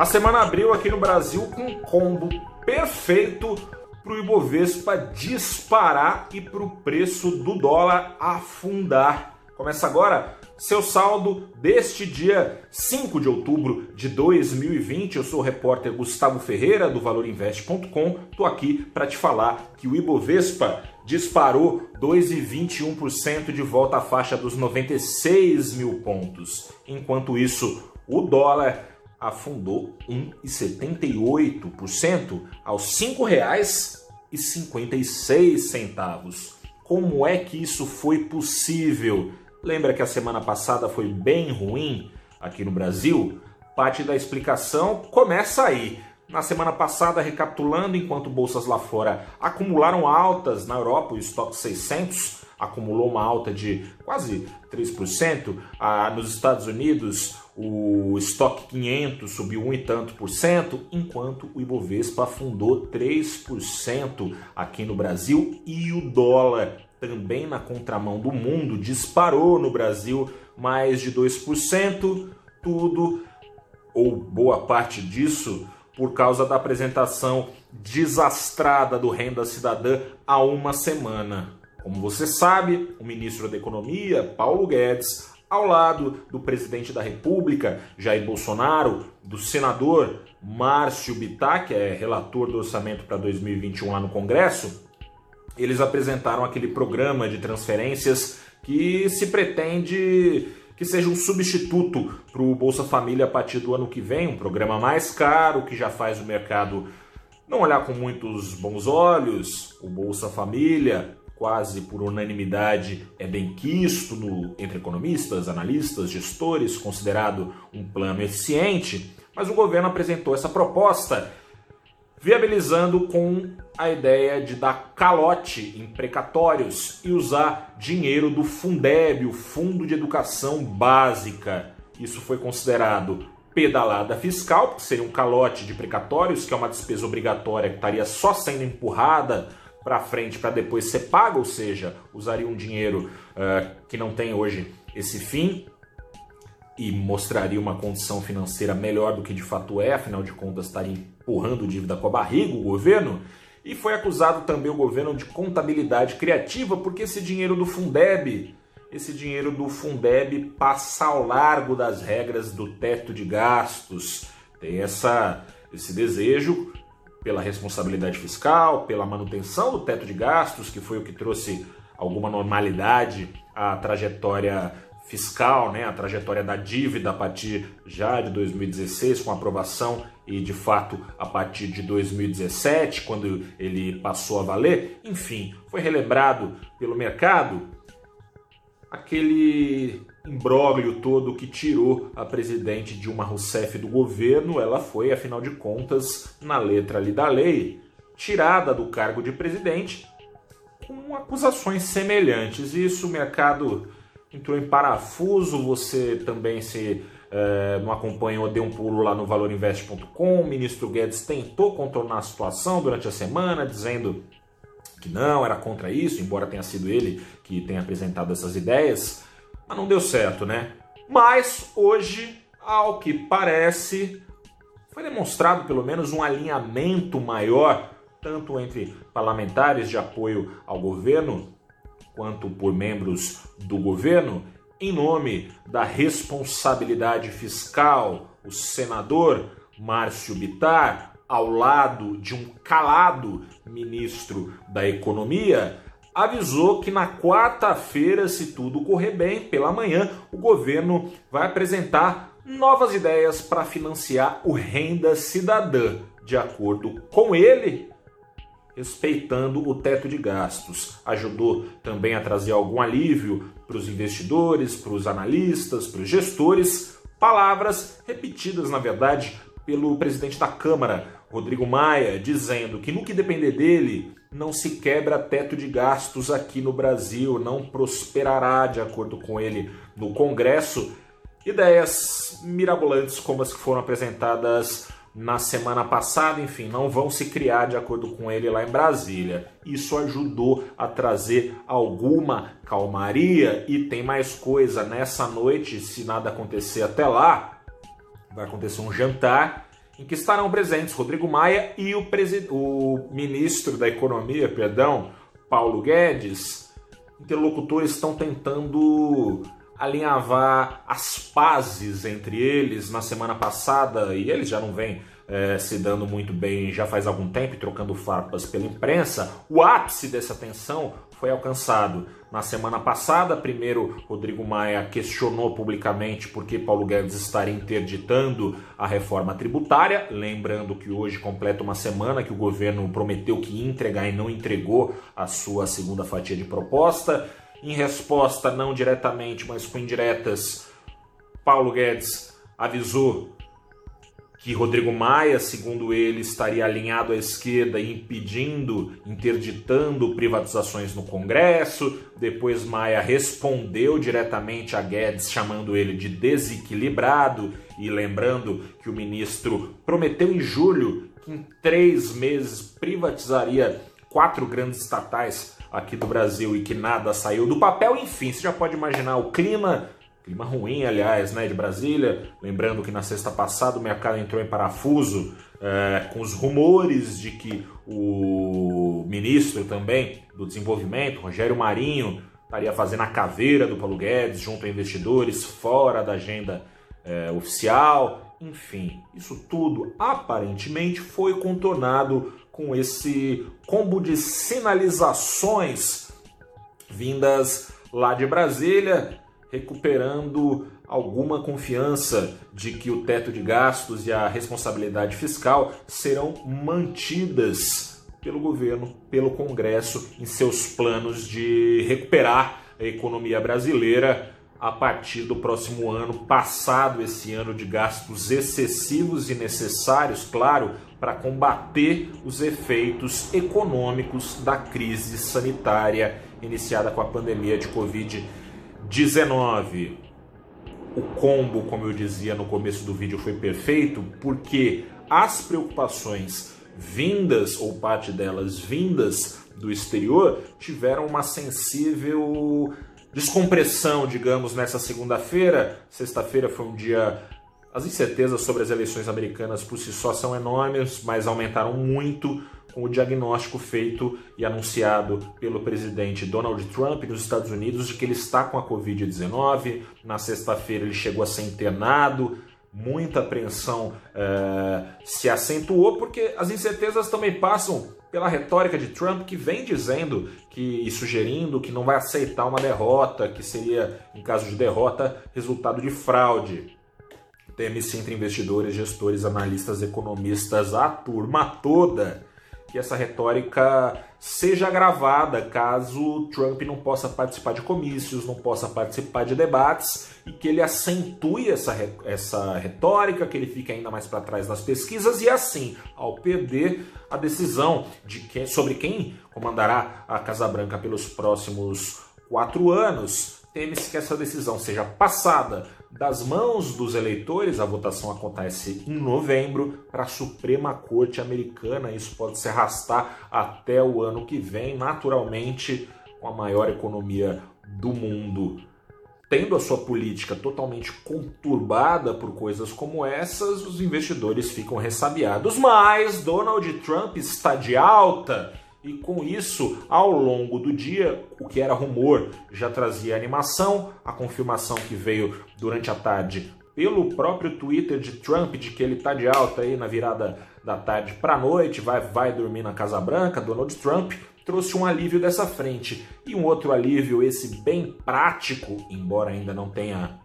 A semana abriu aqui no Brasil com um combo perfeito para o Ibovespa disparar e para o preço do dólar afundar. Começa agora seu saldo deste dia 5 de outubro de 2020. Eu sou o repórter Gustavo Ferreira do valorinvest.com. Tô aqui para te falar que o Ibovespa disparou 2,21% de volta à faixa dos 96 mil pontos. Enquanto isso, o dólar afundou 1,78% aos R$ 5,56. Como é que isso foi possível? Lembra que a semana passada foi bem ruim aqui no Brasil? Parte da explicação começa aí. Na semana passada, recapitulando, enquanto bolsas lá fora acumularam altas na Europa, o estoque 600 acumulou uma alta de quase 3%. Ah, nos Estados Unidos, o estoque 500 subiu um e tanto por cento, enquanto o Ibovespa afundou 3% aqui no Brasil e o dólar também na contramão do mundo disparou no Brasil mais de 2%, tudo ou boa parte disso por causa da apresentação desastrada do Renda Cidadã há uma semana. Como você sabe, o ministro da Economia, Paulo Guedes, ao lado do presidente da República, Jair Bolsonaro, do senador Márcio Bittar, que é relator do orçamento para 2021 lá no Congresso, eles apresentaram aquele programa de transferências que se pretende que seja um substituto para o Bolsa Família a partir do ano que vem, um programa mais caro que já faz o mercado não olhar com muitos bons olhos. O Bolsa Família quase por unanimidade, é bem quisto no, entre economistas, analistas, gestores, considerado um plano eficiente, mas o governo apresentou essa proposta viabilizando com a ideia de dar calote em precatórios e usar dinheiro do Fundeb, o Fundo de Educação Básica. Isso foi considerado pedalada fiscal, que seria um calote de precatórios, que é uma despesa obrigatória que estaria só sendo empurrada para frente para depois ser pago, ou seja, usaria um dinheiro uh, que não tem hoje esse fim e mostraria uma condição financeira melhor do que de fato é, afinal de contas estaria empurrando dívida com a barriga o governo. E foi acusado também o governo de contabilidade criativa, porque esse dinheiro do Fundeb, esse dinheiro do Fundeb passa ao largo das regras do teto de gastos. Tem essa, esse desejo pela responsabilidade fiscal, pela manutenção do teto de gastos, que foi o que trouxe alguma normalidade à trajetória fiscal, né, a trajetória da dívida a partir já de 2016 com aprovação e de fato a partir de 2017 quando ele passou a valer, enfim, foi relembrado pelo mercado aquele imbróglio todo que tirou a presidente Dilma Rousseff do governo, ela foi, afinal de contas, na letra ali da lei, tirada do cargo de presidente com acusações semelhantes. Isso o mercado entrou em parafuso, você também se é, não acompanhou, deu um pulo lá no valorinvest.com. O ministro Guedes tentou contornar a situação durante a semana, dizendo que não, era contra isso, embora tenha sido ele que tenha apresentado essas ideias, mas não deu certo, né? Mas hoje, ao que parece, foi demonstrado pelo menos um alinhamento maior, tanto entre parlamentares de apoio ao governo, quanto por membros do governo, em nome da responsabilidade fiscal, o senador Márcio Bitar ao lado de um calado ministro da Economia, avisou que na quarta-feira, se tudo correr bem, pela manhã, o governo vai apresentar novas ideias para financiar o Renda Cidadã. De acordo com ele, respeitando o teto de gastos. Ajudou também a trazer algum alívio para os investidores, para os analistas, para os gestores. Palavras repetidas, na verdade, pelo presidente da Câmara, Rodrigo Maia, dizendo que no que depender dele, não se quebra teto de gastos aqui no Brasil, não prosperará, de acordo com ele, no Congresso. Ideias mirabolantes como as que foram apresentadas na semana passada, enfim, não vão se criar de acordo com ele lá em Brasília. Isso ajudou a trazer alguma calmaria e tem mais coisa. Nessa noite, se nada acontecer até lá, vai acontecer um jantar em que estarão presentes Rodrigo Maia e o, o ministro da Economia, perdão, Paulo Guedes. Interlocutores estão tentando alinhavar as pazes entre eles na semana passada e eles já não vêm é, se dando muito bem já faz algum tempo, trocando farpas pela imprensa. O ápice dessa tensão foi alcançado na semana passada. Primeiro, Rodrigo Maia questionou publicamente por que Paulo Guedes estaria interditando a reforma tributária. Lembrando que hoje completa uma semana que o governo prometeu que ia entregar e não entregou a sua segunda fatia de proposta. Em resposta, não diretamente, mas com indiretas, Paulo Guedes avisou que Rodrigo Maia, segundo ele, estaria alinhado à esquerda impedindo, interditando privatizações no Congresso. Depois Maia respondeu diretamente a Guedes, chamando ele de desequilibrado e lembrando que o ministro prometeu em julho que em três meses privatizaria quatro grandes estatais aqui do Brasil e que nada saiu do papel. Enfim, você já pode imaginar o clima, clima ruim, aliás, né, de Brasília. Lembrando que na sexta passada o mercado entrou em parafuso é, com os rumores de que o ministro também do desenvolvimento, Rogério Marinho, estaria fazendo a caveira do Paulo Guedes junto a investidores fora da agenda é, oficial. Enfim, isso tudo aparentemente foi contornado com esse combo de sinalizações vindas lá de Brasília, recuperando alguma confiança de que o teto de gastos e a responsabilidade fiscal serão mantidas pelo governo, pelo Congresso, em seus planos de recuperar a economia brasileira a partir do próximo ano, passado esse ano de gastos excessivos e necessários, claro, para combater os efeitos econômicos da crise sanitária iniciada com a pandemia de Covid-19. O combo, como eu dizia no começo do vídeo, foi perfeito porque as preocupações vindas, ou parte delas vindas do exterior, tiveram uma sensível descompressão, digamos, nessa segunda-feira. Sexta-feira foi um dia as incertezas sobre as eleições americanas por si só são enormes, mas aumentaram muito com o diagnóstico feito e anunciado pelo presidente Donald Trump nos Estados Unidos de que ele está com a Covid-19. Na sexta-feira ele chegou a ser internado. Muita apreensão é, se acentuou porque as incertezas também passam pela retórica de Trump que vem dizendo que e sugerindo que não vai aceitar uma derrota, que seria, em caso de derrota, resultado de fraude. Teme-se entre investidores, gestores, analistas, economistas, a turma toda, que essa retórica seja gravada caso Trump não possa participar de comícios, não possa participar de debates e que ele acentue essa, essa retórica, que ele fique ainda mais para trás nas pesquisas e assim, ao perder a decisão de que, sobre quem comandará a Casa Branca pelos próximos quatro anos, teme-se que essa decisão seja passada das mãos dos eleitores. A votação acontece em novembro para a Suprema Corte Americana. Isso pode se arrastar até o ano que vem, naturalmente, com a maior economia do mundo. Tendo a sua política totalmente conturbada por coisas como essas, os investidores ficam ressabiados. Mas Donald Trump está de alta e com isso, ao longo do dia, o que era rumor já trazia animação, a confirmação que veio durante a tarde pelo próprio Twitter de Trump de que ele está de alta aí na virada da tarde para noite, vai, vai dormir na Casa Branca, Donald Trump trouxe um alívio dessa frente. E um outro alívio, esse bem prático, embora ainda não tenha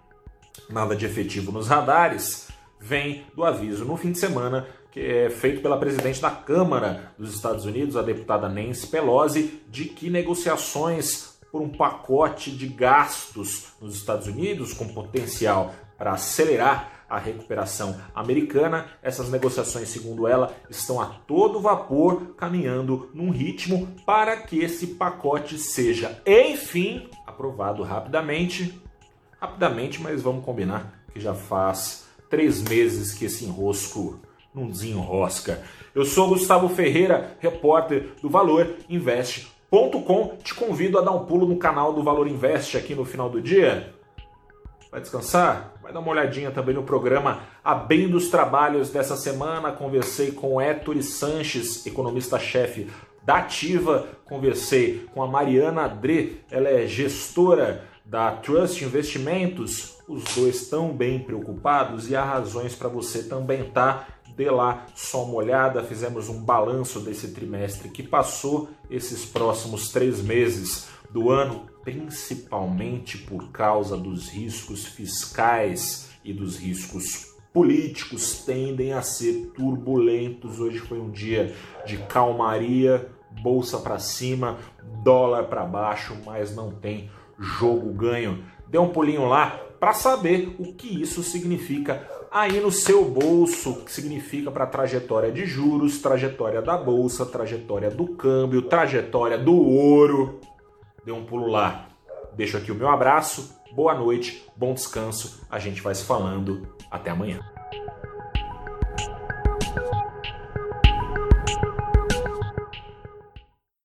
nada de efetivo nos radares, vem do aviso no fim de semana que é feito pela presidente da Câmara dos Estados Unidos, a deputada Nancy Pelosi, de que negociações por um pacote de gastos nos Estados Unidos com potencial para acelerar a recuperação americana. Essas negociações, segundo ela, estão a todo vapor, caminhando num ritmo para que esse pacote seja, enfim, aprovado rapidamente. Rapidamente, mas vamos combinar que já faz três meses que esse enrosco não desenrosca. Eu sou Gustavo Ferreira, repórter do Valor Investe.com. Te convido a dar um pulo no canal do Valor Investe aqui no final do dia. Vai descansar? Vai dar uma olhadinha também no programa Abrindo os Trabalhos dessa semana. Conversei com Héctor Sanches, economista-chefe da Ativa. Conversei com a Mariana Adré, ela é gestora da Trust Investimentos. Os dois estão bem preocupados e há razões para você também estar. Tá dê lá só uma olhada, fizemos um balanço desse trimestre que passou, esses próximos três meses do ano, principalmente por causa dos riscos fiscais e dos riscos políticos, tendem a ser turbulentos. Hoje foi um dia de calmaria, bolsa para cima, dólar para baixo, mas não tem jogo ganho. Dê um pulinho lá para saber o que isso significa aí no seu bolso, que significa para a trajetória de juros, trajetória da bolsa, trajetória do câmbio, trajetória do ouro. Dê um pulo lá. Deixo aqui o meu abraço, boa noite, bom descanso. A gente vai se falando. Até amanhã.